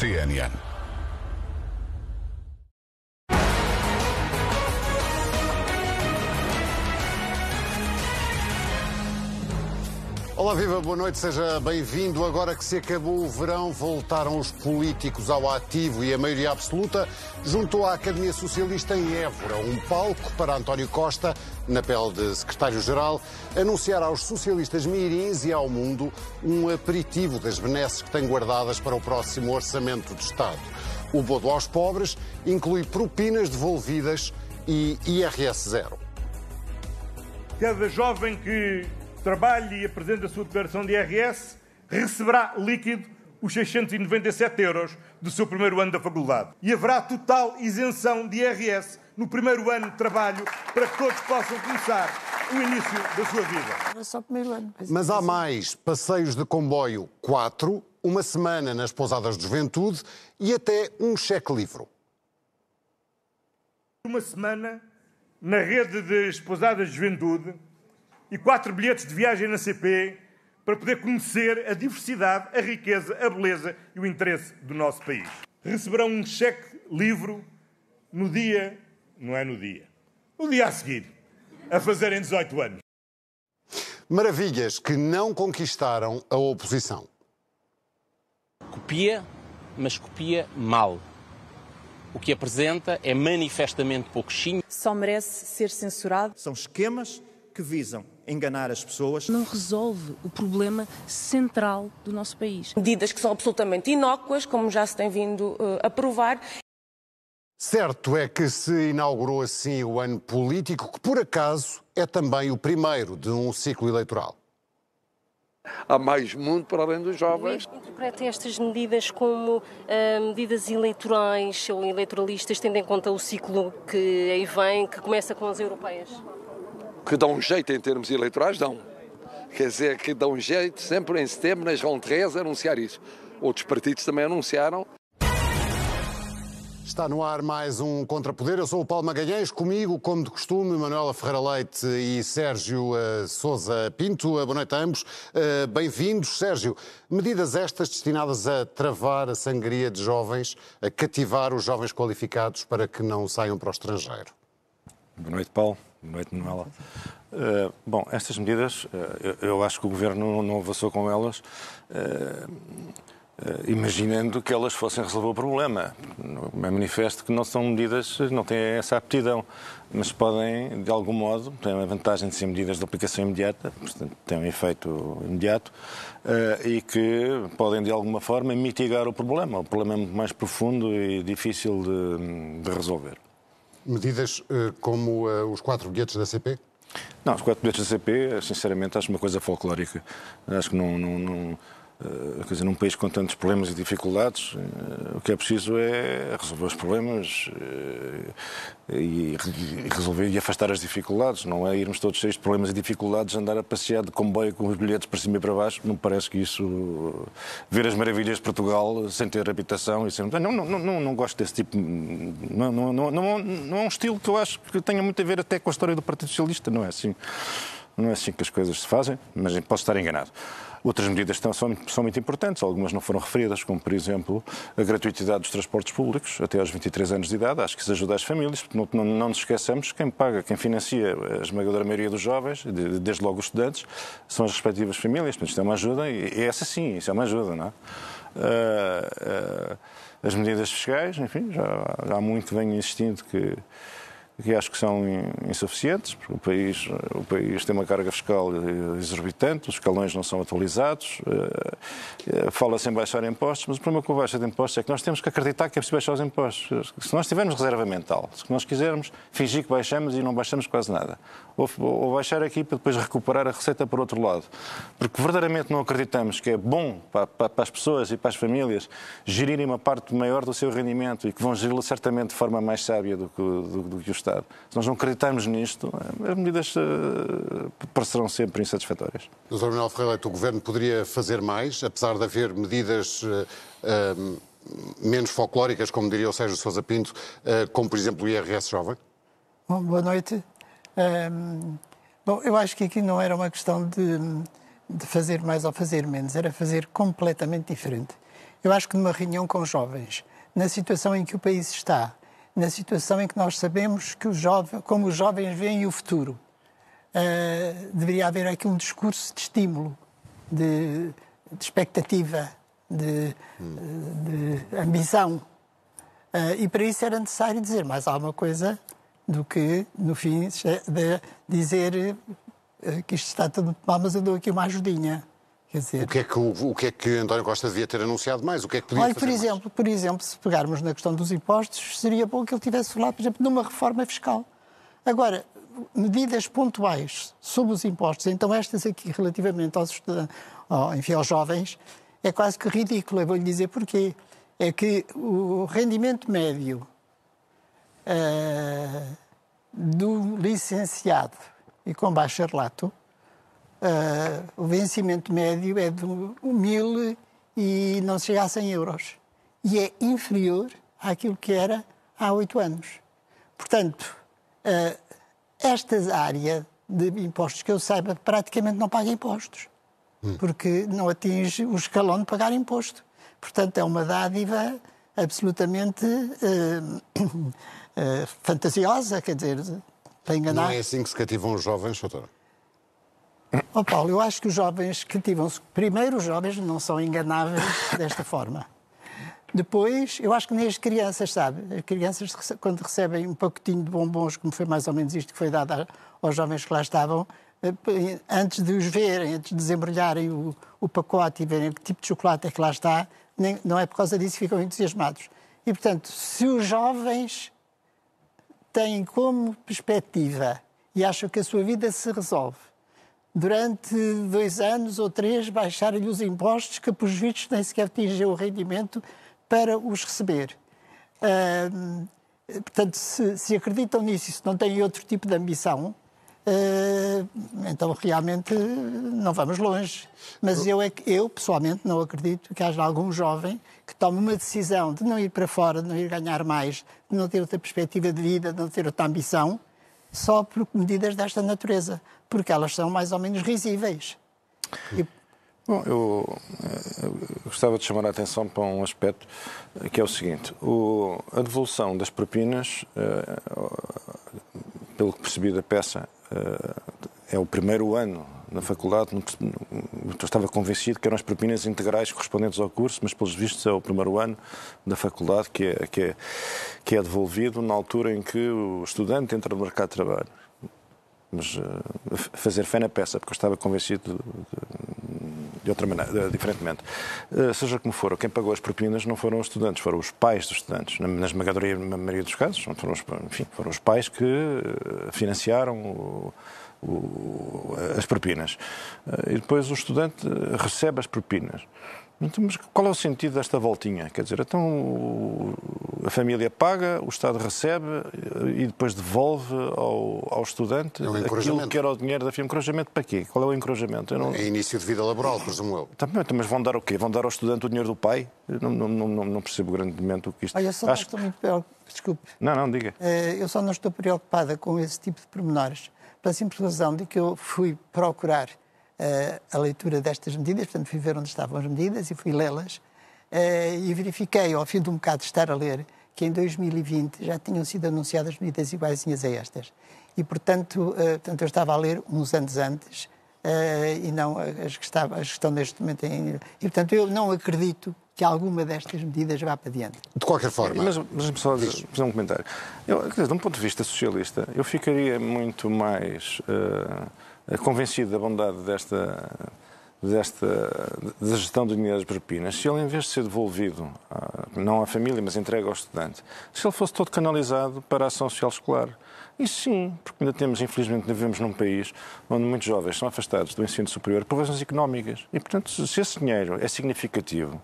CNN. Olá, viva, boa noite, seja bem-vindo. Agora que se acabou o verão, voltaram os políticos ao ativo e a maioria absoluta juntou à Academia Socialista em Évora um palco para António Costa, na pele de secretário-geral, anunciar aos socialistas mirins e ao mundo um aperitivo das benesses que tem guardadas para o próximo Orçamento de Estado. O bodo aos pobres inclui propinas devolvidas e IRS zero. Cada jovem que trabalhe e apresente a sua declaração de IRS receberá líquido os 697 euros do seu primeiro ano da faculdade. E haverá total isenção de IRS no primeiro ano de trabalho para que todos possam começar o início da sua vida. Era só o primeiro ano. Mas há mais passeios de comboio 4, uma semana nas pousadas de juventude e até um cheque-livro. Uma semana na rede de esposadas de juventude e quatro bilhetes de viagem na CP para poder conhecer a diversidade, a riqueza, a beleza e o interesse do nosso país. Receberão um cheque livre no dia, não é no dia, no dia a seguir, a fazerem 18 anos. Maravilhas que não conquistaram a oposição. Copia, mas copia mal. O que apresenta é manifestamente pouquinho. Só merece ser censurado. São esquemas que visam enganar as pessoas. Não resolve o problema central do nosso país. Medidas que são absolutamente inócuas, como já se tem vindo uh, a provar. Certo é que se inaugurou assim o ano político, que por acaso é também o primeiro de um ciclo eleitoral. Há mais mundo para além dos jovens. Interpreta estas medidas como uh, medidas eleitorais ou eleitoralistas, tendo em conta o ciclo que aí vem, que começa com as europeias? Que dão jeito em termos eleitorais, dão. Quer dizer, que dão jeito sempre em setembro, nas rentrées, anunciar isso. Outros partidos também anunciaram. Está no ar mais um Contrapoder. Eu sou o Paulo Magalhães, comigo, como de costume, Manuela Ferreira Leite e Sérgio uh, Souza Pinto. Uh, boa noite a ambos. Uh, Bem-vindos. Sérgio, medidas estas destinadas a travar a sangria de jovens, a cativar os jovens qualificados para que não saiam para o estrangeiro. Boa noite, Paulo. Boa noite, Manuela. Uh, bom, estas medidas, uh, eu, eu, acho que o Governo não, avançou com elas, uh, imaginando que elas fossem resolver o problema. É manifesto que não são medidas, não têm essa aptidão, mas podem, de algum modo, têm a vantagem de ser medidas de aplicação imediata, portanto, têm um efeito imediato, e que podem, de alguma forma, mitigar o problema. O problema é muito mais profundo e difícil de, de resolver. Medidas uh, como uh, os quatro bilhetes da CP? Não, os quatro bilhetes da CP, sinceramente, acho uma coisa folclórica. Acho que não. não, não uh, quer dizer, num país com tantos problemas e dificuldades, o que é preciso é resolver os problemas e, e, resolver e afastar as dificuldades. Não é irmos todos cheios de problemas e dificuldades, andar a passear de comboio com os bilhetes para cima e para baixo. Não parece que isso. ver as maravilhas de Portugal sem ter habitação e sem. Não, não, não, não gosto desse tipo. Não, não, não, não, não é um estilo que eu acho que tenha muito a ver até com a história do Partido Socialista. Não é assim. Não é assim que as coisas se fazem, mas posso estar enganado. Outras medidas são, são, muito importantes, algumas não foram referidas, como, por exemplo, a gratuitidade dos transportes públicos até aos 23 anos de idade. Acho que isso ajuda as famílias, porque não, não, não nos esqueçamos quem paga, quem financia a esmagadora maioria dos jovens, desde logo os estudantes, são as respectivas famílias. Portanto, isto é uma ajuda, e essa sim, isso é uma ajuda, não é? Uh, uh, as medidas fiscais, enfim, já, já há muito vem insistindo que que acho que são insuficientes. O país, o país tem uma carga fiscal exorbitante, os escalões não são atualizados, eh, eh, fala-se em baixar impostos, mas o problema com a baixa de impostos é que nós temos que acreditar que é preciso baixar os impostos. Se nós tivermos reserva mental, se nós quisermos fingir que baixamos e não baixamos quase nada, ou, ou baixar aqui para depois recuperar a receita por outro lado, porque verdadeiramente não acreditamos que é bom para, para, para as pessoas e para as famílias gerirem uma parte maior do seu rendimento e que vão geri-lo certamente de forma mais sábia do que, do, do que o Estado Estado. Se nós não acreditarmos nisto, as medidas uh, parecerão sempre insatisfatórias. Dr. Manuel Ferreira o Governo poderia fazer mais, apesar de haver medidas uh, uh, menos folclóricas, como diria o Sérgio Sousa Pinto, como por exemplo o IRS jovem? Bom, boa noite. Um, bom, eu acho que aqui não era uma questão de, de fazer mais ou fazer menos, era fazer completamente diferente. Eu acho que numa reunião com jovens, na situação em que o país está, na situação em que nós sabemos que os jovens, como os jovens veem o futuro, uh, deveria haver aqui um discurso de estímulo, de, de expectativa, de, de ambição. Uh, e para isso era necessário dizer mais alguma coisa do que, no fim, dizer uh, que isto está tudo mal, mas eu dou aqui uma ajudinha. Dizer... O, que é que, o, o, que é que António Costa devia ter anunciado mais? O que é que podia Olha, por exemplo, mais? por exemplo, se pegarmos na questão dos impostos, seria bom que ele tivesse falado, por exemplo, numa reforma fiscal. Agora, medidas pontuais sobre os impostos, então estas aqui relativamente aos, enfim, aos jovens, é quase que ridículo. Eu vou-lhe dizer porquê. É que o rendimento médio uh, do licenciado e com bacharelato Uh, o vencimento médio é de mil e não chega a 100 euros. E é inferior àquilo que era há oito anos. Portanto, uh, esta área de impostos que eu saiba praticamente não paga impostos. Hum. Porque não atinge o escalão de pagar imposto. Portanto, é uma dádiva absolutamente uh, fantasiosa, quer dizer, para enganar. Não é assim que se cativam os jovens, doutora? Oh, Paulo, eu acho que os jovens cativam-se. Primeiro, os jovens não são enganáveis desta forma. Depois, eu acho que nem as crianças, sabe? As crianças, quando recebem um pacotinho de bombons, como foi mais ou menos isto que foi dado aos jovens que lá estavam, eh, antes de os verem, antes de desembrulharem o, o pacote e verem que tipo de chocolate é que lá está, nem, não é por causa disso que ficam entusiasmados. E, portanto, se os jovens têm como perspectiva e acham que a sua vida se resolve durante dois anos ou três, baixar-lhe os impostos, que, por vistos, nem sequer atingiu o rendimento para os receber. Uh, portanto, se, se, acreditam nisso e se não têm outro tipo de ambição, uh, então realmente não vamos longe. Mas eu, é eu, pessoalmente, não acredito que haja algum jovem que tome uma decisão de não ir para fora, de não ir ganhar mais, de não ter outra perspectiva de vida, de não ter outra ambição, só por medidas desta natureza, porque elas são mais ou menos risíveis. E... Bom, eu, eh, eu, gostava de chamar a atenção para um aspecto que é o seguinte: o, a devolução das propinas, uh, pelo que percebi da peça, é o primeiro ano na faculdade, estava convencido que eram as propinas integrais correspondentes ao curso, mas pelos vistos é o primeiro ano da faculdade que é, que é, que é devolvido na altura em que o estudante entra no mercado de trabalho. Mas uh, fazer fé na peça, porque eu estava convencido de, de, outra maneira, de, diferentemente. Uh, seja como for, quem pagou as propinas não foram os estudantes, foram os pais dos estudantes. Na, na esmagadoria maioria dos casos, foram os, enfim, foram os pais que uh, financiaram o, o, as propinas. Eh, e depois o estudante recebe as propinas. Então, mas qual é o sentido desta voltinha? Quer dizer, então a família paga, o Estado recebe eh, e depois devolve ao, ao estudante é um aquilo que era o dinheiro da firma. Encorajamento para quê? Qual é o encorajamento? Não... É início de vida laboral, presumo eu. Também, mas vão dar o quê? Vão dar ao estudante o dinheiro do pai? Não, não, não, não percebo grandemente o que isto... Olha, eu só Acho... não estou muito preocupada. Desculpe. Não, não, diga. Eh, eu só não estou preocupada com esse tipo de pormenores pela simples razão de que eu fui procurar uh, a leitura destas medidas, portanto, fui ver onde estavam as medidas e fui lê-las, uh, e verifiquei, ao fim de um bocado de estar a ler, que em 2020 já tinham sido anunciadas medidas iguaizinhas a estas. E, portanto, uh, portanto eu estava a ler uns anos antes e não as que, estava, as que estão neste momento em. E, portanto, eu não acredito que alguma destas medidas vá para diante. De qualquer forma. Mas, mas só fazer um comentário. Eu, dizer, de um ponto de vista socialista, eu ficaria muito mais uh, convencido da bondade desta desta da gestão do dinheiro das propinas, se ele, em vez de ser devolvido, não à família, mas entregue ao estudante, se ele fosse todo canalizado para a ação social escolar. Isso sim, porque ainda temos, infelizmente, vivemos num país onde muitos jovens são afastados do ensino superior por razões económicas. E, portanto, se esse dinheiro é significativo,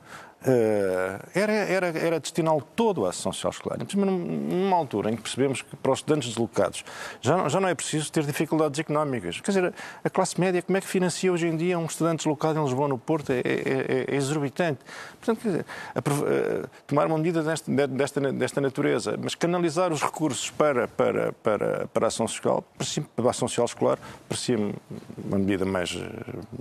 era, era, era destiná-lo todo à ação social escolar. Numa altura em que percebemos que para os estudantes deslocados já, já não é preciso ter dificuldades económicas. Quer dizer, a classe média, como é que financia hoje em dia um estudante deslocado em Lisboa, no Porto? É, é, é, é exorbitante. Portanto, quer dizer, eh, tomar uma medida desta, desta, desta natureza, mas canalizar os recursos para, para, para, para a ação social, para a ação social escolar, parecia-me uma medida mais,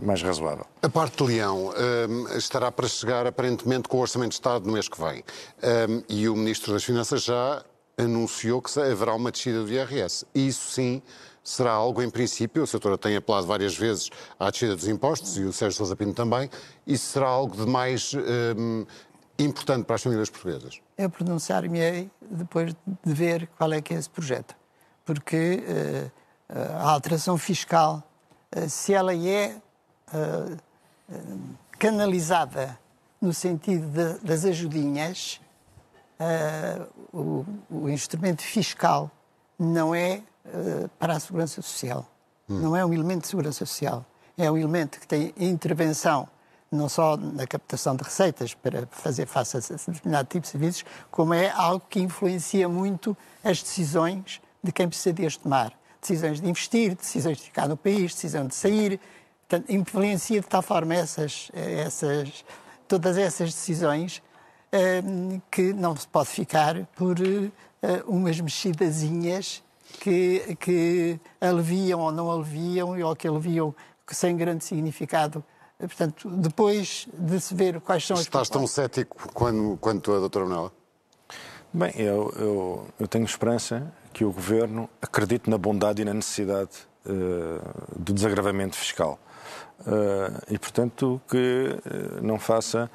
mais razoável. A parte de Leão uh, estará para chegar, aparentemente, com o Orçamento de Estado no mês que vem. Um, e o Ministro das Finanças já anunciou que haverá uma descida do IRS. Isso sim será algo, em princípio, o Sr. tem apelado várias vezes à descida dos impostos e o Sérgio Sousa Pinto também, isso será algo de mais um, importante para as famílias portuguesas? Eu pronunciar-me depois de ver qual é que é esse projeto. Porque uh, a alteração fiscal, uh, se ela é uh, canalizada no sentido de, das ajudinhas, o, o, instrumento fiscal não é para a segurança social. Hum. Não é um elemento de segurança social. É um elemento que tem intervenção não só na captação de receitas para fazer face a determinado tipo de serviços, como é algo que influencia muito as decisões de quem precisa de as tomar. Decisões de investir, decisões de ficar no país, decisão de sair. Portanto, influencia de tal forma essas, essas, todas essas decisões hum, que não se pode ficar por uh, umas mexidazinhas que, que aliviam ou não aliviam, ou que aliviam sem grande significado Portanto, depois de se ver quais são as Estás tão cético quando, quanto a doutora Manela? Bem, eu, eu, eu, tenho esperança que o Governo acredite na bondade e na necessidade uh, do desagravamento fiscal. Uh, e, portanto, que uh, não faça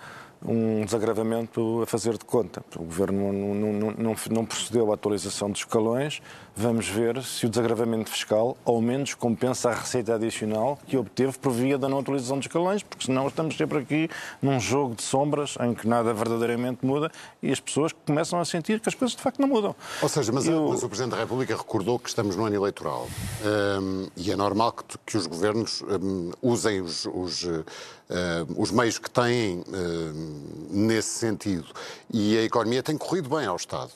um desagravamento a fazer de conta. O Governo não, não, não, não, procedeu à atualização dos escalões. Vamos ver se o desagravamento fiscal ao menos compensa a receita adicional que obteve por via da não atualização dos escalões, porque senão estamos sempre aqui num jogo de sombras em que nada verdadeiramente muda e as pessoas começam a sentir que as coisas de facto não mudam. Ou seja, mas, Eu... mas o Presidente da República recordou que estamos no ano eleitoral um, e é normal que, que os governos um, usem os, os Uh, os meios que têm uh, nesse sentido. E a economia tem corrido bem ao Estado.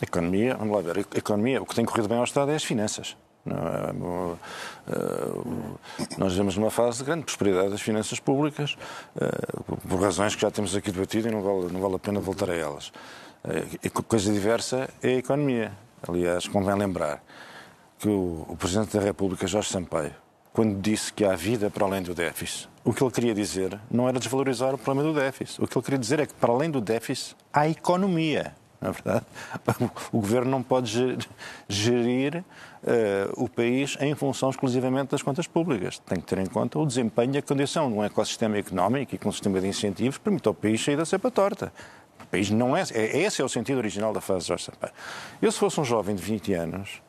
Economia, vamos lá ver, economia, o que tem corrido bem ao Estado é as finanças. Uh, nós vivemos numa fase de grande prosperidade das finanças públicas, por razões que já temos aqui debatido e não vale, não vale a pena voltar a elas. E coisa diversa é a economia. Aliás, convém lembrar que o Presidente da República, Jorge Sampaio, quando disse que há vida para além do déficit, o que ele queria dizer não era desvalorizar o problema do déficit. O que ele queria dizer é que, para além do déficit, há economia. Na é verdade, o governo não pode gerir uh, o país em função exclusivamente das contas públicas. Tem que ter em conta o desempenho e a condição de um ecossistema económico e com um sistema de incentivos que permita ao país sair da cepa torta. O país não é, é. Esse é o sentido original da fase de Jorge Sampaio. Eu, se fosse um jovem de 20 anos,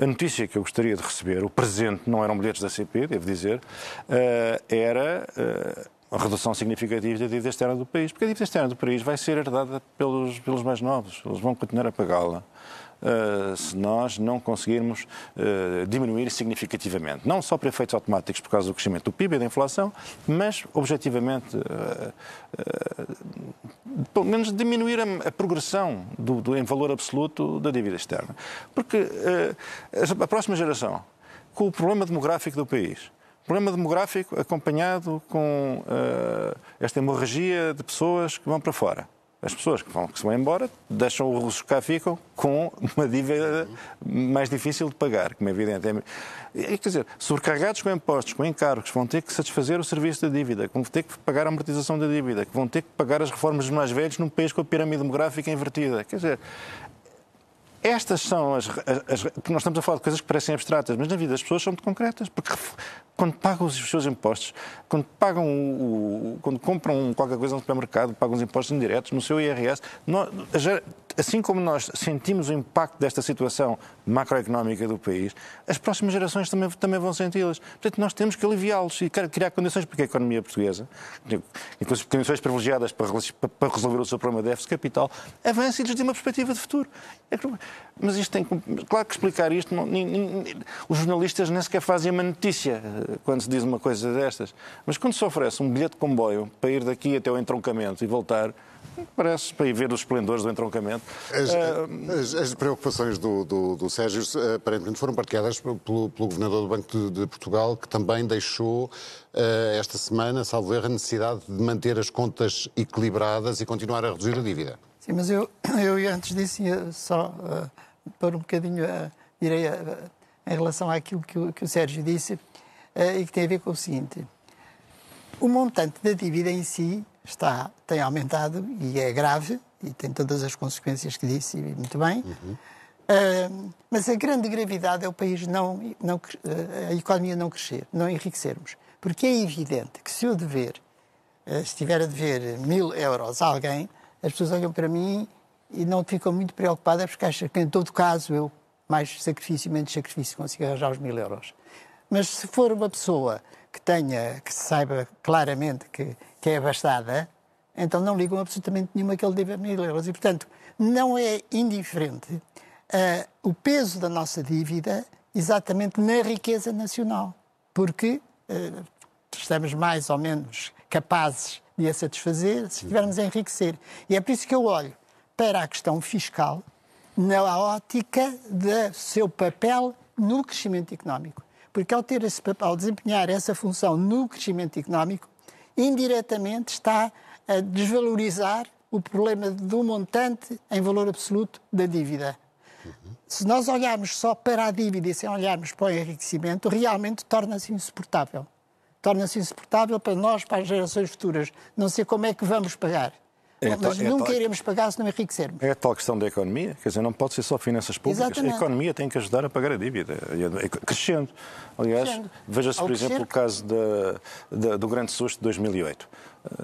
a notícia que eu gostaria de receber, o presente, não eram bilhetes da CP, devo dizer, uh, era uh, uma redução significativa da dívida externa do país, porque a dívida externa do país vai ser herdada pelos, pelos mais novos, eles vão continuar a pagá-la. Uh, se nós não conseguirmos uh, diminuir significativamente. Não só por efeitos automáticos por causa do crescimento do PIB e da inflação, mas objetivamente, uh, pelo menos diminuir a, a progressão do, do, em valor absoluto da dívida externa. Porque a próxima geração, com o problema demográfico do país, problema demográfico acompanhado com esta hemorragia de pessoas que vão para fora as pessoas que, vão, que se vão embora deixam os que cá ficam com uma dívida mais difícil de pagar, como é evidente. É, quer dizer, sobrecarregados com impostos, com encargos, vão ter que satisfazer o serviço da dívida, vão ter que pagar a amortização da dívida, que vão ter que pagar as reformas dos mais velhos num país com a pirâmide demográfica invertida. Quer dizer, estas são as, as, as, Nós estamos a falar de coisas que parecem abstratas, mas na vida das pessoas são muito concretas, porque quando pagam os seus impostos, quando pagam o, quando compram qualquer coisa no supermercado, pagam os impostos indiretos no seu IRS, nós, assim como nós sentimos o impacto desta situação macroeconómica do país, as próximas gerações também, também vão senti-las. Portanto, nós temos que aliviá-los e criar condições para que a economia portuguesa, condições privilegiadas para, resolver o seu problema de déficit capital, avance e lhes dê uma perspectiva de futuro. É mas isto tem, claro que explicar isto, não, nem, nem, os jornalistas nem sequer fazem uma notícia eh, quando se diz uma coisa destas. Mas quando se oferece um bilhete de comboio para ir daqui até o entroncamento e voltar, Parece para ir ver os esplendores do entroncamento. As, uh... as, as preocupações do, do, do, Sérgio aparentemente foram partilhadas pelo, pelo Governador do Banco de, de, Portugal, que também deixou uh, esta semana, salvo erro, a necessidade de manter as contas equilibradas e continuar a reduzir a dívida. Sim, mas eu, eu antes disso ia só uh, pôr um bocadinho, uh, direi, uh, em relação àquilo que o, que o Sérgio disse, uh, e que tem a ver com o seguinte. O montante da dívida em si está, tem aumentado e é grave e tem todas as consequências que disse, e muito bem. Uhum. Uh, mas a grande gravidade é o país não, não uh, a economia não crescer, não enriquecermos. Porque é evidente que se eu dever, uh, se estiver a dever mil euros a alguém, as pessoas olham para mim e não ficam muito preocupadas porque acham que, em todo caso, eu, mais sacrifício, menos sacrifício, consigo arranjar os mil euros. Mas se for uma pessoa que tenha, que saiba claramente que, que é abastada, então não ligam absolutamente nenhuma que ele deva mil euros. E, portanto, não é indiferente uh, o peso da nossa dívida exatamente na riqueza nacional, porque uh, estamos mais ou menos capazes de a satisfazer se estivermos a enriquecer. E é por isso que eu olho para a questão fiscal na ótica do seu papel no crescimento económico. Porque ao ter esse ao desempenhar essa função no crescimento económico, indiretamente está a desvalorizar o problema do montante em valor absoluto da dívida. Se nós olharmos só para a dívida e sem olharmos para o enriquecimento, realmente torna-se insuportável. Torna-se insuportável para nós, para as gerações futuras. Não sei como é que vamos pagar. É mas é nunca tal, iremos pagar se não enriquecermos. É a tal questão da economia, quer dizer, não pode ser só finanças públicas. Exatamente. A economia tem que ajudar a pagar a dívida, crescendo. Aliás, veja-se, por exemplo, o caso da, da, do grande susto de 2008.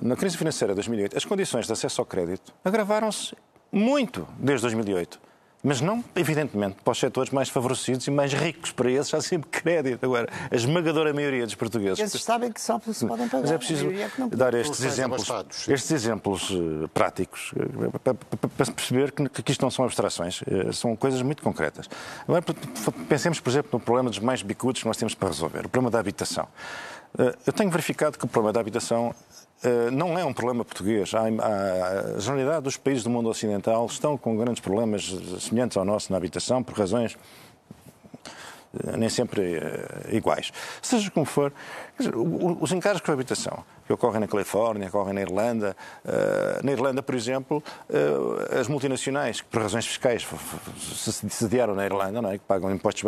Na crise financeira de 2008, as condições de acesso ao crédito agravaram-se muito desde 2008. Mas não, evidentemente, para os setores mais favorecidos e mais ricos. Para esses há sempre crédito. Agora, a esmagadora maioria dos portugueses. Esses sabem que só se podem pagar. Mas é preciso é dar estes exemplos, estes exemplos práticos uh, para, para, perceber que, que isto não são abstrações, uh, são coisas muito concretas. Agora, pensemos, por exemplo, no problema dos mais bicudos que nós temos para resolver, o problema da habitação. Eu tenho verificado que o problema da habitação não é um problema português. A generalidade dos países do mundo ocidental estão com grandes problemas semelhantes ao nosso na habitação, por razões uh, nem sempre uh, iguais. Seja como for, os encargos com a habitação que ocorrem na Califórnia, ocorrem na Irlanda. Uh, na Irlanda, por exemplo, uh, as multinacionais, que por razões fiscais se sediaram na Irlanda, não é? que pagam impostos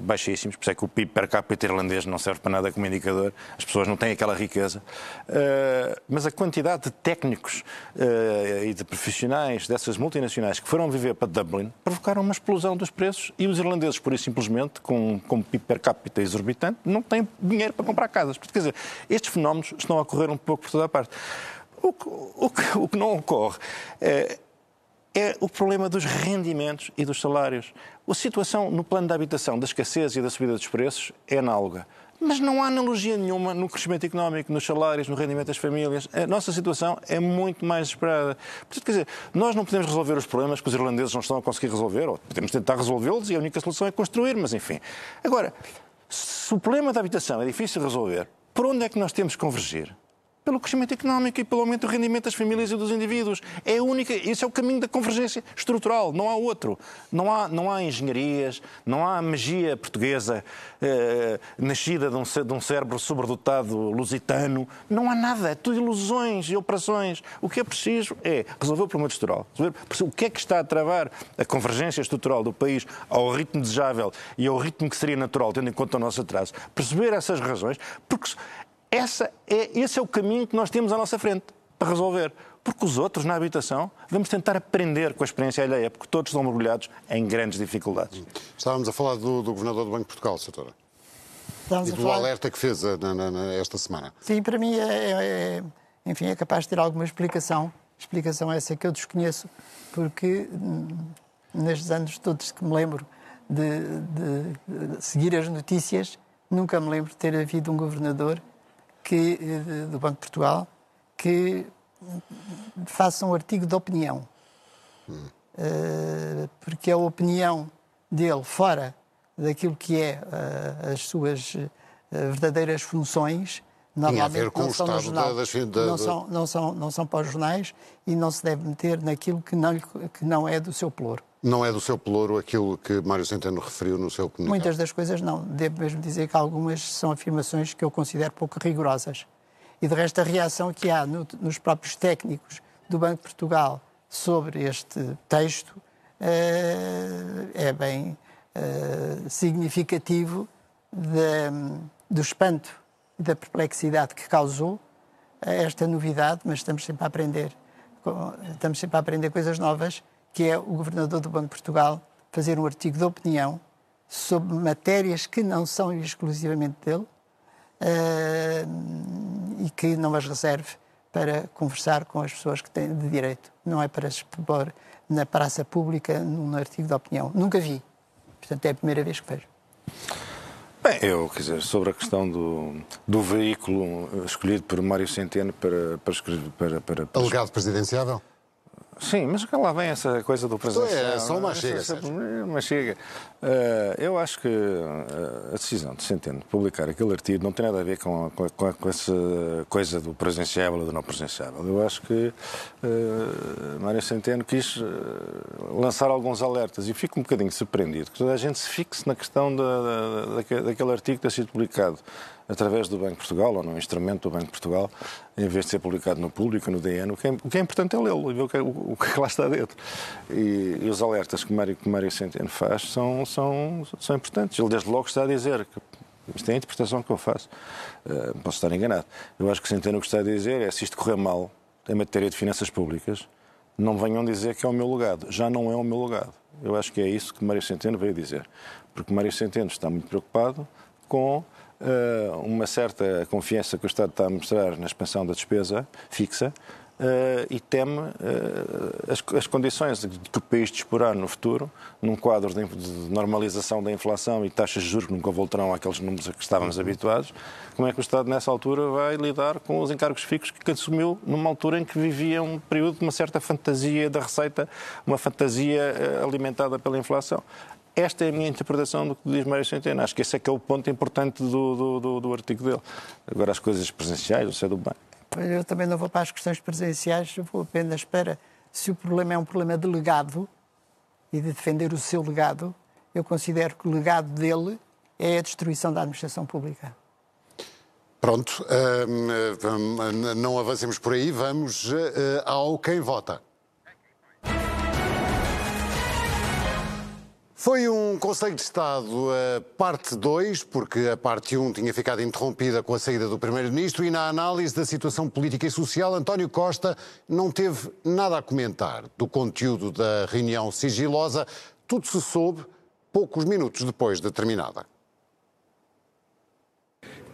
baixíssimos, por isso é que o PIB per capita irlandês não serve para nada como indicador, as pessoas não têm aquela riqueza. Uh, mas a quantidade de técnicos e de profissionais dessas multinacionais que foram viver para Dublin provocaram uma explosão dos preços e os irlandeses, por isso simplesmente, com, com PIB per capita exorbitante, não têm dinheiro para comprar casas. Quer dizer, estes fenómenos estão a ocorrer um pouco por toda a parte. O que, o que, o que não ocorre é, é o problema dos rendimentos e dos salários. A situação no plano da habitação, da escassez e da subida dos preços é análoga. Mas não há analogia nenhuma no crescimento económico, nos salários, no rendimento das famílias. A nossa situação é muito mais esperada. Portanto, quer dizer, nós não podemos resolver os problemas que os irlandeses não estão a conseguir resolver, ou podemos tentar resolvê-los e a única solução é construir, mas enfim. Agora, se o problema da habitação é difícil de resolver, por onde é que nós temos que convergir? Pelo crescimento económico e pelo aumento do rendimento das famílias e dos indivíduos. É única, esse é o caminho da convergência estrutural, não há outro. Não há, não há engenharias, não há magia portuguesa eh, nascida de um, de um cérebro sobredotado lusitano, não há nada, é tudo ilusões e operações. O que é preciso é resolver o problema estrutural, o que é que está a travar a convergência estrutural do país ao ritmo desejável e ao ritmo que seria natural, tendo em conta o nosso atraso, perceber essas razões, porque essa é, esse é o caminho que nós temos à nossa frente para resolver. Porque os outros, na habitação, vamos tentar aprender com a experiência alheia, porque todos estão mergulhados em grandes dificuldades. Estávamos a falar do, do Governador do Banco de Portugal, Soutora. Estamos e do falar... alerta que fez eh, na, na, esta semana. Sim, para mim é, é, é, enfim, é capaz de ter alguma explicação. Explicação essa que eu desconheço, porque hum, nestes anos todos que me lembro de, de, de seguir as notícias, nunca me lembro de ter havido um governador que, eh, do Banco de Portugal que faça um artigo de opinião. Hum. Uh, porque a opinião dele, fora daquilo que é uh, as suas verdadeiras funções, normalmente não são, no jornal, da, da, não, são, não, são, não são para os jornais e não se deve meter naquilo que não, que não é do seu ploro. Não é do seu pelouro aquilo que Mário Centeno referiu no seu comunicado? Muitas das coisas não. Devo mesmo dizer que algumas são afirmações que eu considero pouco rigorosas. E de resto, a reação que há no, nos próprios técnicos do Banco de Portugal sobre este texto uh, é bem uh, significativo de, do espanto e da perplexidade que causou, esta novidade, mas estamos sempre a aprender. Estamos sempre a aprender coisas novas, que é o Governador do Banco de Portugal fazer um artigo de opinião sobre matérias que não são exclusivamente dele uh, e que não as reserve para conversar com as pessoas que têm de direito. Não é para se expor na praça pública num artigo de opinião. Nunca vi. Portanto, é a primeira vez que vejo. Bem, eu, quer dizer, sobre a questão do, do veículo escolhido por Mário Centeno para, para escrever. Para, para, para... Alegado presidenciável? Sim, mas lá vem essa coisa do presidente. É, só uma chega. Uma chega. Uh, eu acho que uh, a decisão de Centeno de publicar aquele artigo não tem nada a ver com, com, com, com essa coisa do presenciável ou do não presenciável. Eu acho que uh, Mário Centeno quis lançar alguns alertas e fico um bocadinho surpreendido que toda a gente se fixe na questão da, da, daquele artigo ter sido publicado através do Banco de Portugal ou no instrumento do Banco de Portugal, em vez de ser publicado no público, no DN. O que é, o que é importante é lê-lo e ver o que, é, o, o que lá está dentro. E, e os alertas que Mário, que Mário Centeno faz são, são, são importantes. Ele, desde logo, está a dizer que isto é a interpretação que eu faço. Uh, posso estar enganado. Eu acho que Centeno o que está a dizer é se isto correr mal em matéria de finanças públicas, não venham dizer que é o meu legado. Já não é o meu legado. Eu acho que é isso que Mário Centeno veio dizer. Porque Mário Centeno está muito preocupado com uma certa confiança que o Estado está a mostrar na expansão da despesa fixa Uh, e teme uh, as, as, condições de que o país disporá no futuro, num quadro de, normalização da inflação e taxas de juros que nunca voltarão àqueles números a que estávamos uhum. habituados, como é que o Estado, nessa altura, vai lidar com os encargos fixos que assumiu numa altura em que vivia um período de uma certa fantasia da receita, uma fantasia alimentada pela inflação. Esta é a minha interpretação do que diz Mário Centeno. Acho que esse é que é o ponto importante do, do, do, do artigo dele. Agora, as coisas presenciais, o sei do bem. Eu também não vou para as questões presenciais, eu vou apenas para se o problema é um problema de legado e de defender o seu legado, eu considero que o legado dele é a destruição da administração pública. Pronto, hum, hum, não avancemos por aí, vamos eh, ao quem vota. Foi um Conselho de Estado a parte 2, porque a parte 1 um tinha ficado interrompida com a saída do Primeiro-Ministro e na análise da situação política e social, António Costa não teve nada a comentar do conteúdo da reunião sigilosa. Tudo se soube poucos minutos depois de terminada.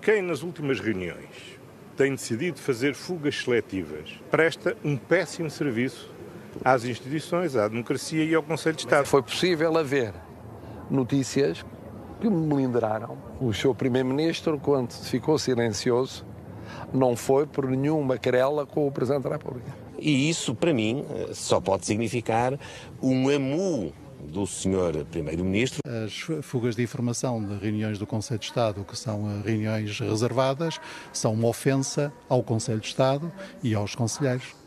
Quem nas últimas reuniões tem decidido fazer fugas seletivas presta um péssimo serviço às instituições, à democracia e ao Conselho de Estado. Foi possível haver notícias que me melindraram. O seu Primeiro-Ministro, quando ficou silencioso, não foi por nenhuma querela com o Presidente da República. E isso, para mim, só pode significar um amu do Sr. Primeiro-Ministro. As fugas de informação de reuniões do Conselho de Estado, que são eh, reuniões reservadas, são uma ofensa ao Conselho de Estado e aos conselheiros.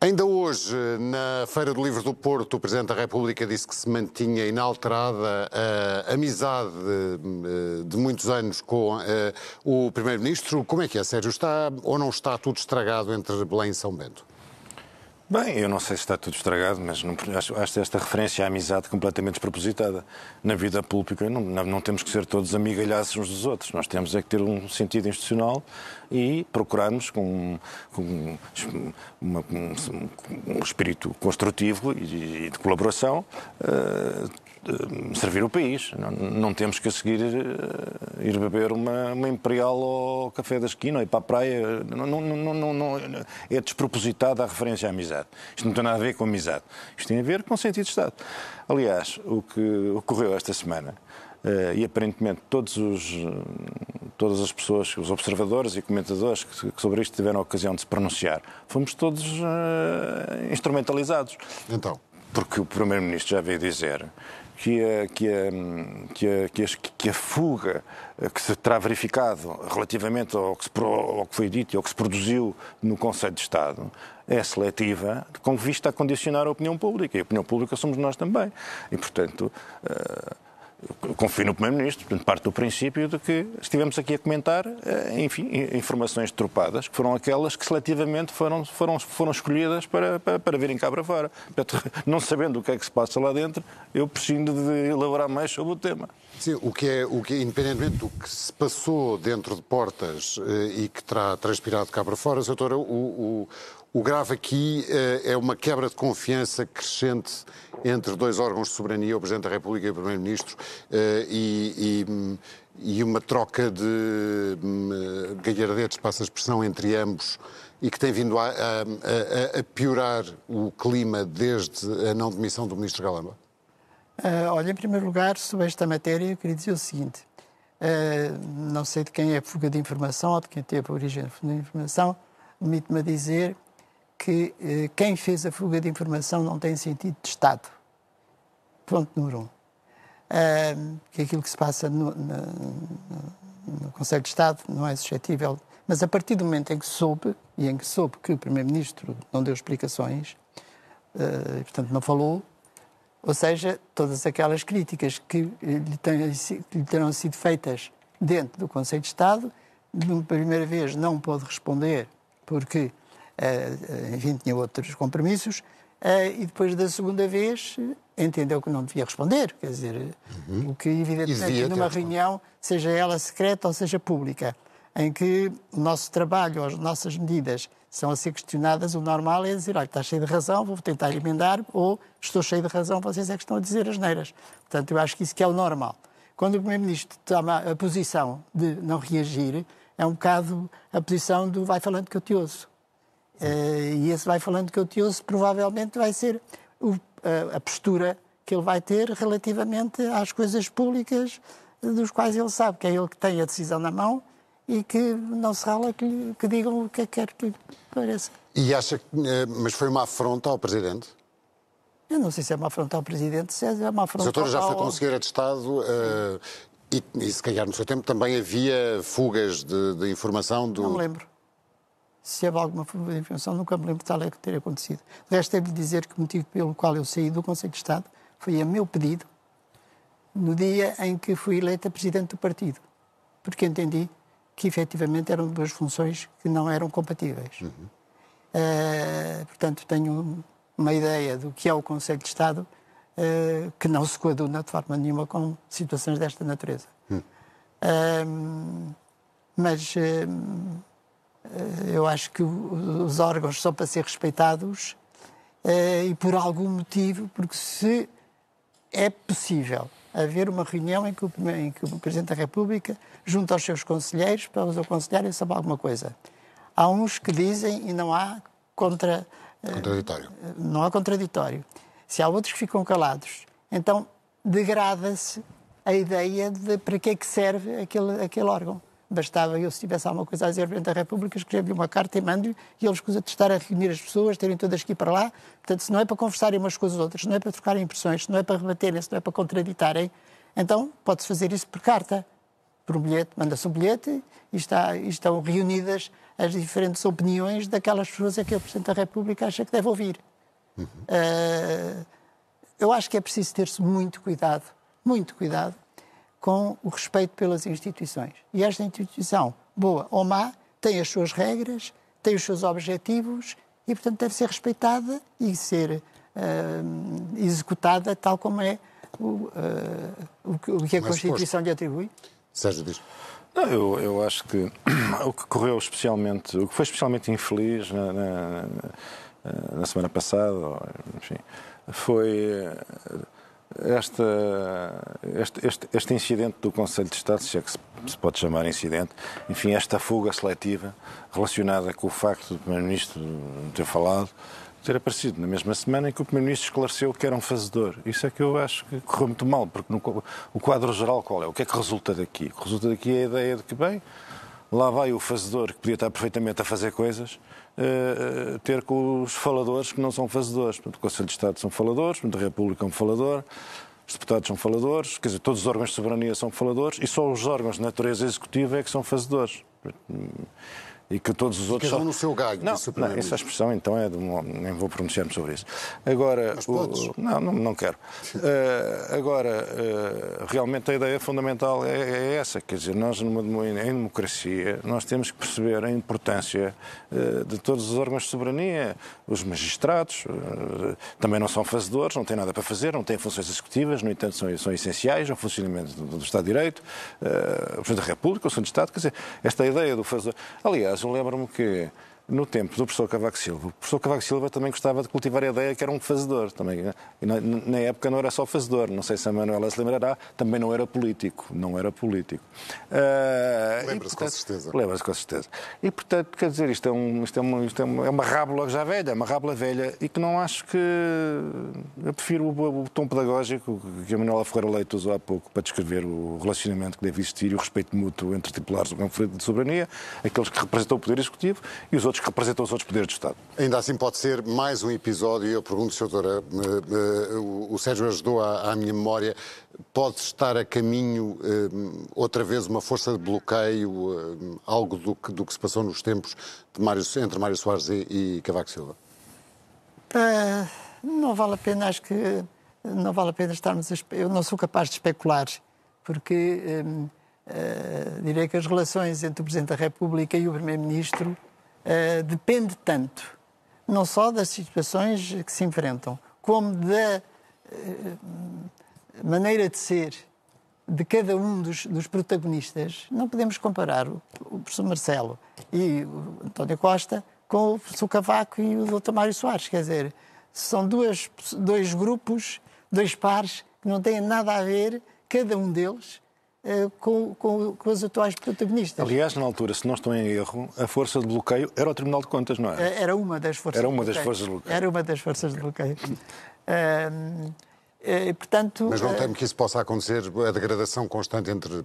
Ainda hoje, na Feira do Livro do Porto, o Presidente da República disse que se mantinha inalterada a amizade eh, de muitos anos com eh, o Primeiro-Ministro. Como é que é, Sérgio? Está ou não está tudo estragado entre Belém e São Bento? Bem, eu não sei se está tudo estragado, mas não, acho, acho esta referência à amizade completamente despropositada. Na vida pública não, não, temos que ser todos amigalhaços uns dos outros. Nós temos é que ter um sentido institucional e procurarmos com, com uma, um, um, espírito construtivo e, e de colaboração uh, servir o país. Não, não, temos que a seguir uh, ir beber uma, uma, Imperial ao café da esquina ir para a praia. Não, não, é despropositada a referência à amizade. Isto não tem nada a ver com amizade. Isto tem a ver com sentido de Estado. Aliás, o que ocorreu esta semana, uh, e aparentemente todos os, todas as pessoas, os observadores e comentadores que, sobre isto tiveram a ocasião de se pronunciar, fomos todos instrumentalizados. Então? Porque o Primeiro-Ministro já veio dizer que a, que a, que a, que a, que a fuga que se terá verificado relativamente ao que, se, ao que foi dito e ao que se produziu no Conselho de Estado é seletiva com vista a condicionar a opinião pública. E a opinião pública somos nós também. E, portanto, uh, confio no Primeiro-Ministro, portanto, parte do princípio de que estivemos aqui a comentar, eh, enfim, informações tropadas, que foram aquelas que seletivamente foram, foram, foram escolhidas para, para, para virem cá para fora. Portanto, não sabendo o que é que se passa lá dentro, eu prescindo de elaborar mais sobre o tema. Sim, o que é, o que, independentemente do que se passou dentro de portas eh, e que terá transpirado cá para fora, doutora, o, o, o grave aqui eh, é uma quebra de confiança crescente entre dois órgãos de soberania, o Presidente da República e o Primeiro-Ministro, eh, e, e, e, uma troca de hum, galhardetes, passa a expressão, entre ambos, e que tem vindo a, a, a, piorar o clima desde a não demissão do Ministro Galamba? Uh, olha, em primeiro lugar, sobre esta matéria, eu queria dizer o seguinte. Uh, não sei de quem é a fuga de informação ou de quem teve a origem da fuga de informação, permite-me dizer que eh, quem fez a fuga de informação não tem sentido de Estado. Ponto número um. Uh, que aquilo que se passa no, no, no, Conselho de Estado não é suscetível. Mas a partir do momento em que soube, e em que soube que o Primeiro-Ministro não deu explicações, uh, portanto não falou, ou seja, todas aquelas críticas que lhe, que lhe terão sido feitas dentro do Conselho de Estado, de primeira vez não pôde responder porque enfim, tinha outros compromissos, uh, e depois da segunda vez entendeu que não devia responder, quer dizer, uhum. o que evidentemente numa reunião, seja ela secreta ou seja pública, em que o nosso trabalho, as nossas medidas são a ser questionadas, o normal é dizer, olha, está cheio de razão, vou tentar emendar, ou estou cheio de razão, vocês é que estão a dizer as neiras. Portanto, eu acho que isso que é o normal. Quando o Primeiro-Ministro toma a posição de não reagir, é um bocado a posição do vai falando que eu te ouço. Uh, e esse vai falando que eu te ouço, provavelmente vai ser o, uh, a postura que ele vai ter relativamente às coisas públicas dos quais ele sabe que é ele que tem a decisão na mão e que não se rala que, que digam o que é quer que pareça. E acha que. Eh, mas foi uma afronta ao Presidente? Eu não sei se é uma afronta ao Presidente, se é uma afronta ao... A doutora já foi conselheira de Estado uh, e, e, se calhar, no seu tempo também havia fugas de, de informação do... Não me lembro se houve alguma informação, nunca me lembro de tal é que ter acontecido. De resto, devo dizer que o motivo pelo qual eu saí do Conselho de Estado foi a meu pedido no dia em que fui eleita presidente do partido, porque entendi que efetivamente eram duas funções que não eram compatíveis. Uhum. Uh, portanto, tenho uma ideia do que é o Conselho de Estado uh, que não se coaduna de forma nenhuma com situações desta natureza. Uhum. Uh, mas eu acho que os órgãos são para ser respeitados eh, e por algum motivo, porque se é possível haver uma reunião em que, o, em que o Presidente da República junta aos seus conselheiros para os aconselharem sobre alguma coisa. Há uns que dizem e não há contra, eh, contraditório. Não há contraditório. Se há outros que ficam calados, então degrada-se a ideia de para que é que serve aquele, aquele órgão. Bastava eu, se tivesse alguma coisa a dizer Presidente da República, escrever-lhe uma carta e mando-lhe e ele escusa de estar a reunir as pessoas, terem todas aqui para lá. Portanto, se não é para conversarem umas com as outras, se não é para trocarem impressões, se não é para rebaterem, se não é para contraditarem, então pode-se fazer isso por carta, por um bilhete. Manda-se um bilhete e, está, e estão reunidas as diferentes opiniões daquelas pessoas a que o Presidente da República acha que deve ouvir. Uhum. Uh, eu acho que é preciso ter-se muito cuidado, muito cuidado, com o respeito pelas instituições. E esta instituição, boa ou má, tem as suas regras, tem os seus objetivos e, portanto, deve ser respeitada e ser uh, executada tal como é o, uh, o, que, o que a Mais Constituição lhe atribui. Sérgio diz. Não, eu, eu acho que o que correu especialmente, o que foi especialmente infeliz na, na, na semana passada, enfim, foi esta, este, este, este, incidente do Conselho de Estado, se é que se, se, pode chamar incidente, enfim, esta fuga seletiva relacionada com o facto do Primeiro-Ministro ter falado, ter aparecido na mesma semana em que o Primeiro-Ministro esclareceu que era um fazedor. Isso é que eu acho que correu muito mal, porque no, o quadro geral qual é? O que é que resulta daqui? O que resulta daqui é a ideia de que, bem, lá vai o fazedor que podia estar perfeitamente a fazer coisas, uh, ter com os faladores que não são fazedores. Portanto, o Conselho de Estado são faladores, a República é um falador, os deputados são faladores, quer dizer, todos os órgãos de soberania são faladores e só os órgãos de natureza executiva é que são fazedores. E que todos os outros. Cada um no seu galho, não, não, essa Primeiro-Ministro. expressão então é de nem vou pronunciar-me sobre isso. Agora, Mas o- não, não, não quero. Eh, agora, eh, realmente a ideia fundamental é, é essa, quer dizer, nós numa em democracia nós temos que perceber a importância eh, de todos os órgãos de soberania, os magistrados também não são fazedores, não têm nada para fazer, não têm funções executivas, no entanto são, são essenciais ao funcionamento do, do Estado de Direito, eh, o Presidente da República, o Segundo de Estado, quer dizer, esta ideia do fazedor. Aliás, eu lembro-me que no tempo do professor Cavaco Silva, o professor Cavaco Silva também gostava de cultivar a ideia que era um fazedor. Também, na, na época não era só fazedor, não sei se a Manuela se lembrará, também não era político. Não era político. E, Lembra-se com certeza. Lembra-se com certeza. E, portanto, quer dizer, isto é, um, isto é, uma, isto é uma, é uma rábula já velha, uma rábula velha, e que não acho que. Eu prefiro o, o tom pedagógico que a Manuela Ferreira Leite usou há pouco para descrever o relacionamento que deve existir e o respeito mútuo entre titulares do conflito de soberania, aqueles que representam o Poder Executivo e os outros que representam os outros poderes do Estado. Ainda assim pode ser mais um episódio, e eu pergunto, Sr. Doutora, eh, eh, o Sérgio ajudou à, à minha memória, pode estar a caminho eh, outra vez uma força de bloqueio, algo do que, do que se passou nos tempos de Mário, entre Mário Soares e, e Cavaco Silva? Ah, não vale a pena, acho que não vale a pena estarmos a Eu não sou capaz de especular, porque hum, ah, direi que as relações entre o Presidente da República e o Primeiro-Ministro ah, depende tanto, não só das situações que se enfrentam, como da eh, maneira de ser de cada um dos, dos protagonistas, não podemos comparar o, o professor Marcelo e o António Costa com o professor Cavaco e o Dr. Mário Soares. Quer dizer, são duas, dois grupos, dois pares que não têm nada a ver, cada um deles, eh, com, com, com os atuais protagonistas. Aliás, na altura, se não estou em erro, a força de bloqueio era o Tribunal de Contas, não é? Eh, Era uma das forças Era uma de das bloqueio. forças de bloqueio. Era uma das forças de bloqueio. Ahm, eh, portanto, Mas não eh, temo que isso possa acontecer, a degradação constante entre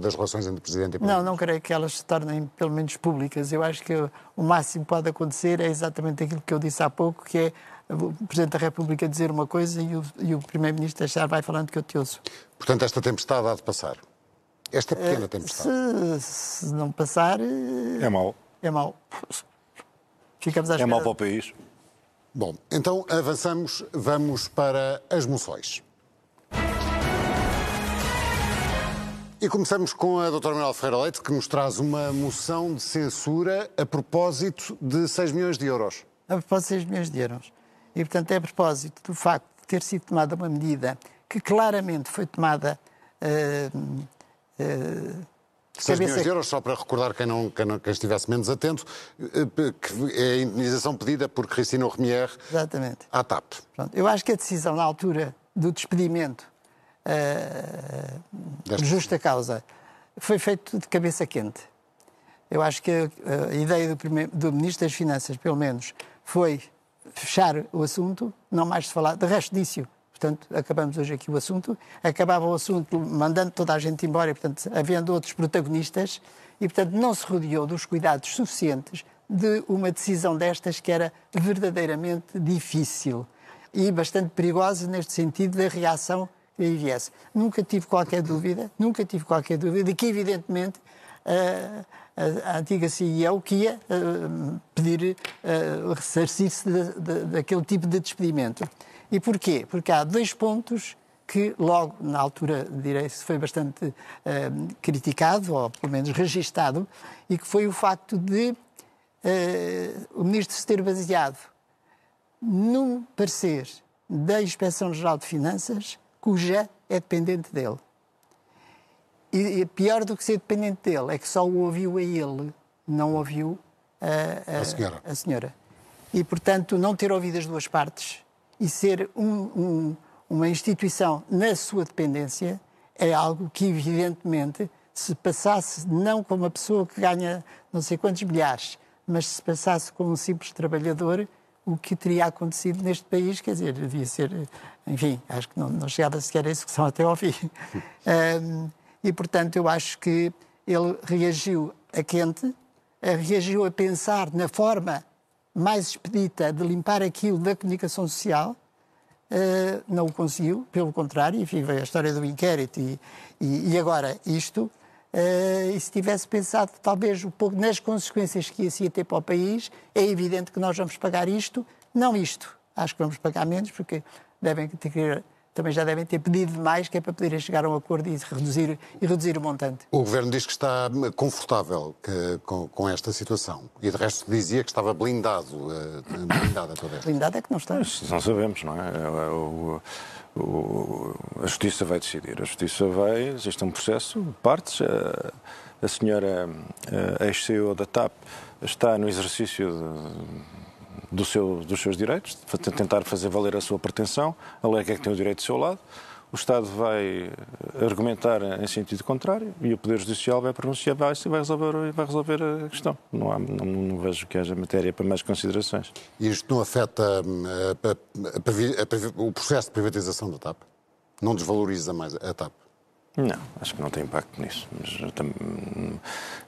das relações entre Presidente e Não, Primeiro-Ministro? não creio que elas se tornem pelo menos públicas. Eu acho que o máximo que pode acontecer é exatamente aquilo que eu disse há pouco, que é o Presidente da República dizer uma coisa e o, e o Primeiro-Ministro achar vai falando que eu te ouço. Portanto, esta tempestade há de passar. Esta pequena Eh, tempestade. Se, se não passar, eh, É mau. é mau. Ficamos à É espera. mau para o país. Bom, então avançamos, vamos para as moções. E começamos com a doutora Manuel Ferreira Leite, que nos traz uma moção de censura a propósito de 6 milhões de euros. a propósito de 6 milhões de euros. E, portanto, é a propósito do facto de ter sido tomada uma medida que claramente foi tomada. eh, eh, de 6 milhões de euros, só para recordar quem, não, quem, não- quem estivesse menos atento, eh, que é a indemnização pedida por Cristina Remier Exatamente. à TAP. Pronto, eu acho que a decisão na altura do despedimento eh, Deste- justa causa foi feito de cabeça quente. Eu acho que a, a ideia do, primeiro- do Ministro das Finanças, pelo menos, foi fechar o assunto, não mais se falar. De resto disso, portanto, acabamos hoje aqui o assunto. Acabava o assunto mandando toda a gente embora portanto, havendo outros protagonistas e, portanto, não se rodeou dos cuidados suficientes de uma decisão destas que era verdadeiramente difícil e bastante perigosa neste sentido da reação que viesse. Nunca tive qualquer dúvida, nunca tive qualquer dúvida de que, evidentemente, a, a- a antiga CEO que ia eh, pedir uh, ressarcir-se de- de- daquele tipo de despedimento. E porquê? Porque há dois pontos que logo, na altura, direi se foi bastante eh, criticado, ou pelo menos registado, e que foi o facto de eh, o ministro se ter baseado num parecer da Inspeção-Geral de Finanças, cuja é dependente dele. E, e pior do que ser dependente dele é que só o ouviu a ele, não ouviu a, A senhora. a senhora. E, portanto, não ter ouvido as duas partes e ser um- um- uma instituição na sua dependência é algo que, evidentemente, se passasse não com uma pessoa que ganha não sei quantos milhares, mas se passasse com um simples trabalhador, o que teria acontecido neste país, quer dizer, devia ser, enfim, acho que não, não chegava sequer a execução até ao fim. Ahm, e, portanto, eu acho que ele reagiu a quente, eh, reagiu a pensar na forma mais expedita de limpar aquilo da comunicação social, eh, não o conseguiu, pelo contrário, enfim, veio a história do inquérito e, e, e agora isto. Uh, e se tivesse pensado talvez um pouco nas consequências que isso ia ter para o país, é evidente que nós vamos pagar isto, não isto. Acho que vamos pagar menos, porque devem ter, também já devem ter pedido mais, que é para poderem chegar a um acordo e reduzir, e reduzir o montante. O Governo diz que está confortável que, com, com, esta situação e de resto dizia que estava blindado, blindado a toda esta. Blindado é que não está. Mas não sabemos, não é? O, o, a Justiça vai decidir. A Justiça vai. Existe um processo de partes. A, a senhora ex-CEO da TAP está no exercício de, do seu, dos seus direitos, tentar fazer valer a sua pretensão. A lei é que tem o direito do seu lado o Estado vai argumentar em sentido contrário e o Poder Judicial vai pronunciar vai e vai resolver, vai resolver a questão. Não, há, não, não, vejo que haja matéria para mais considerações. Isto não afeta hum, a, a, a, o processo de privatização da TAP? Não desvaloriza mais a TAP? Não, acho que não tem impacto nisso. Mas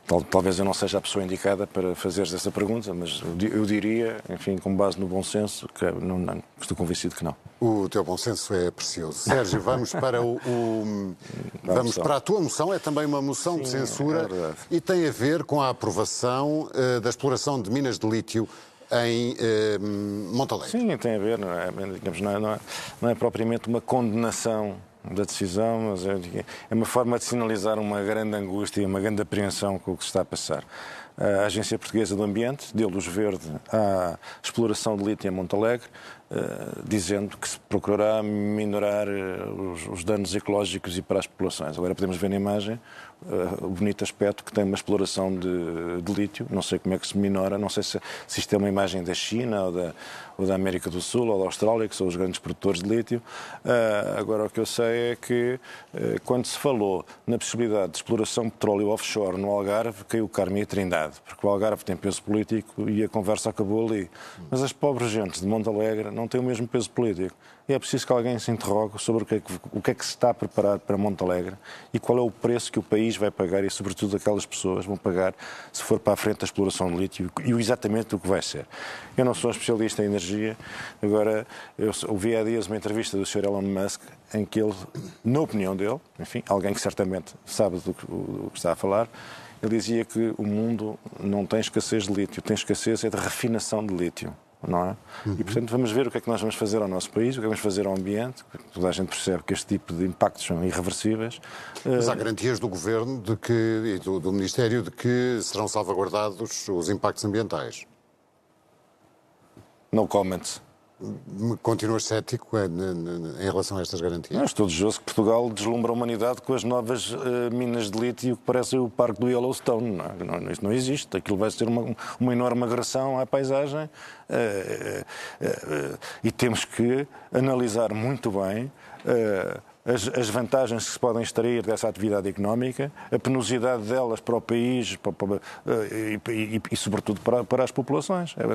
tal, talvez eu não seja a pessoa indicada para fazer essa pergunta, mas eu diria, enfim, com base no bom senso, que não, não, estou convencido que não. O teu bom senso é precioso. Sérgio, vamos para o, o vamos para a tua moção. É também uma moção Sim, de censura é e tem a ver com a aprovação uh, da exploração de minas de lítio em uh, Montalegre. Sim, tem a ver. Não é, digamos, não é, não é propriamente uma condenação da decisão, mas é, é uma forma de sinalizar uma grande angústia e uma grande apreensão com o que se está a passar. A Agência Portuguesa do Ambiente deu luz verde à exploração de lítio em Montalegre, eh, dizendo que se procurará minorar eh, os, danos ecológicos e para as populações. Agora podemos ver na imagem o bonito aspecto que tem uma exploração de, de, lítio. Não sei como é que se minora, não sei se, se isto é uma imagem da China ou da, ou da América do Sul ou da Austrália, que são os grandes produtores de lítio. Uh, agora, o que eu sei é que uh, quando se falou na possibilidade de exploração de petróleo offshore no Algarve, caiu o Carme e Trindade, porque o Algarve tem peso político e a conversa acabou ali. Mas as pobres gentes de Monte Alegre não têm o mesmo peso político. E é preciso que alguém se interrogue sobre o que, é que, o que é que se está a preparar para Monte Alegre e qual é o preço que o país vai pagar e, sobretudo, aquelas pessoas vão pagar se for para a frente a exploração de lítio e exatamente o que vai ser. Eu não sou especialista em energia, agora eu ouvi há dias uma entrevista do Sr. Elon Musk em que ele, na opinião dele, enfim, alguém que certamente sabe do que, do que está a falar, ele dizia que o mundo não tem escassez de lítio, tem escassez é de refinação de lítio não é? Uhum. E, portanto, vamos ver o que é que nós vamos fazer ao nosso país, o que é que vamos fazer ao ambiente. Toda a gente percebe que este tipo de impactos são irreversíveis. Mas há eh, garantias do Governo de que, e do, do Ministério de que serão salvaguardados os impactos ambientais? No comment. Continuas cético eh, em relação a estas garantias? Não, estou desejoso que Portugal deslumbra a humanidade com as novas uh, minas de lítio que parecem o parque do Yellowstone. Não, é? não, isso não existe. Aquilo vai ser uma, uma enorme agressão à paisagem uh, uh, e temos que analisar muito bem as, as, vantagens que se podem extrair dessa atividade económica, a penosidade delas para o país para, para, eh, e, e, e, sobretudo, para, para, as populações. É,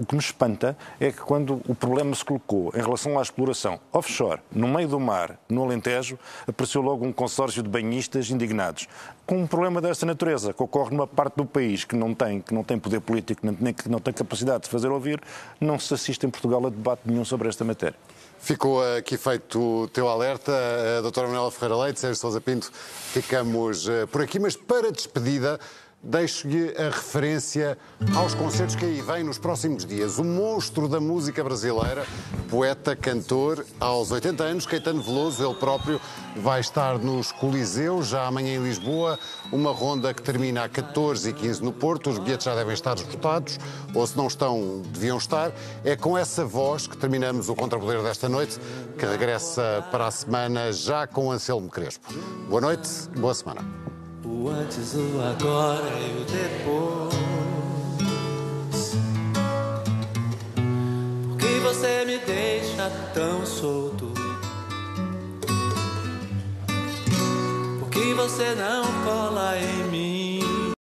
o que me espanta é que quando o problema se colocou em relação à exploração offshore, no meio do mar, no Alentejo, apareceu logo um consórcio de banhistas indignados. Com um problema desta natureza, que ocorre numa parte do país que não tem, que não tem poder político, nem que não tem capacidade de fazer ouvir, não se assiste em Portugal a debate nenhum sobre esta matéria. Ficou aqui feito o teu alerta, a doutora Manuela Ferreira Leite, Sérgio Sousa Pinto, ficamos eh, por aqui, mas para despedida deixo-lhe a referência aos concertos que aí vêm nos próximos dias. O monstro da música brasileira, poeta, cantor, aos 80 anos, Caetano Veloso, ele próprio, vai estar nos Coliseus, já amanhã em Lisboa, uma ronda que termina a 14 e 15 no Porto, os bilhetes já devem estar esgotados, ou se não estão, deviam estar. É com essa voz que terminamos o Contrapoder desta noite, que regressa para a semana já com Anselmo Crespo. Boa noite, boa semana. O antes, o agora e o depois. Por que você me deixa tão solto? Por que você não cola em mim?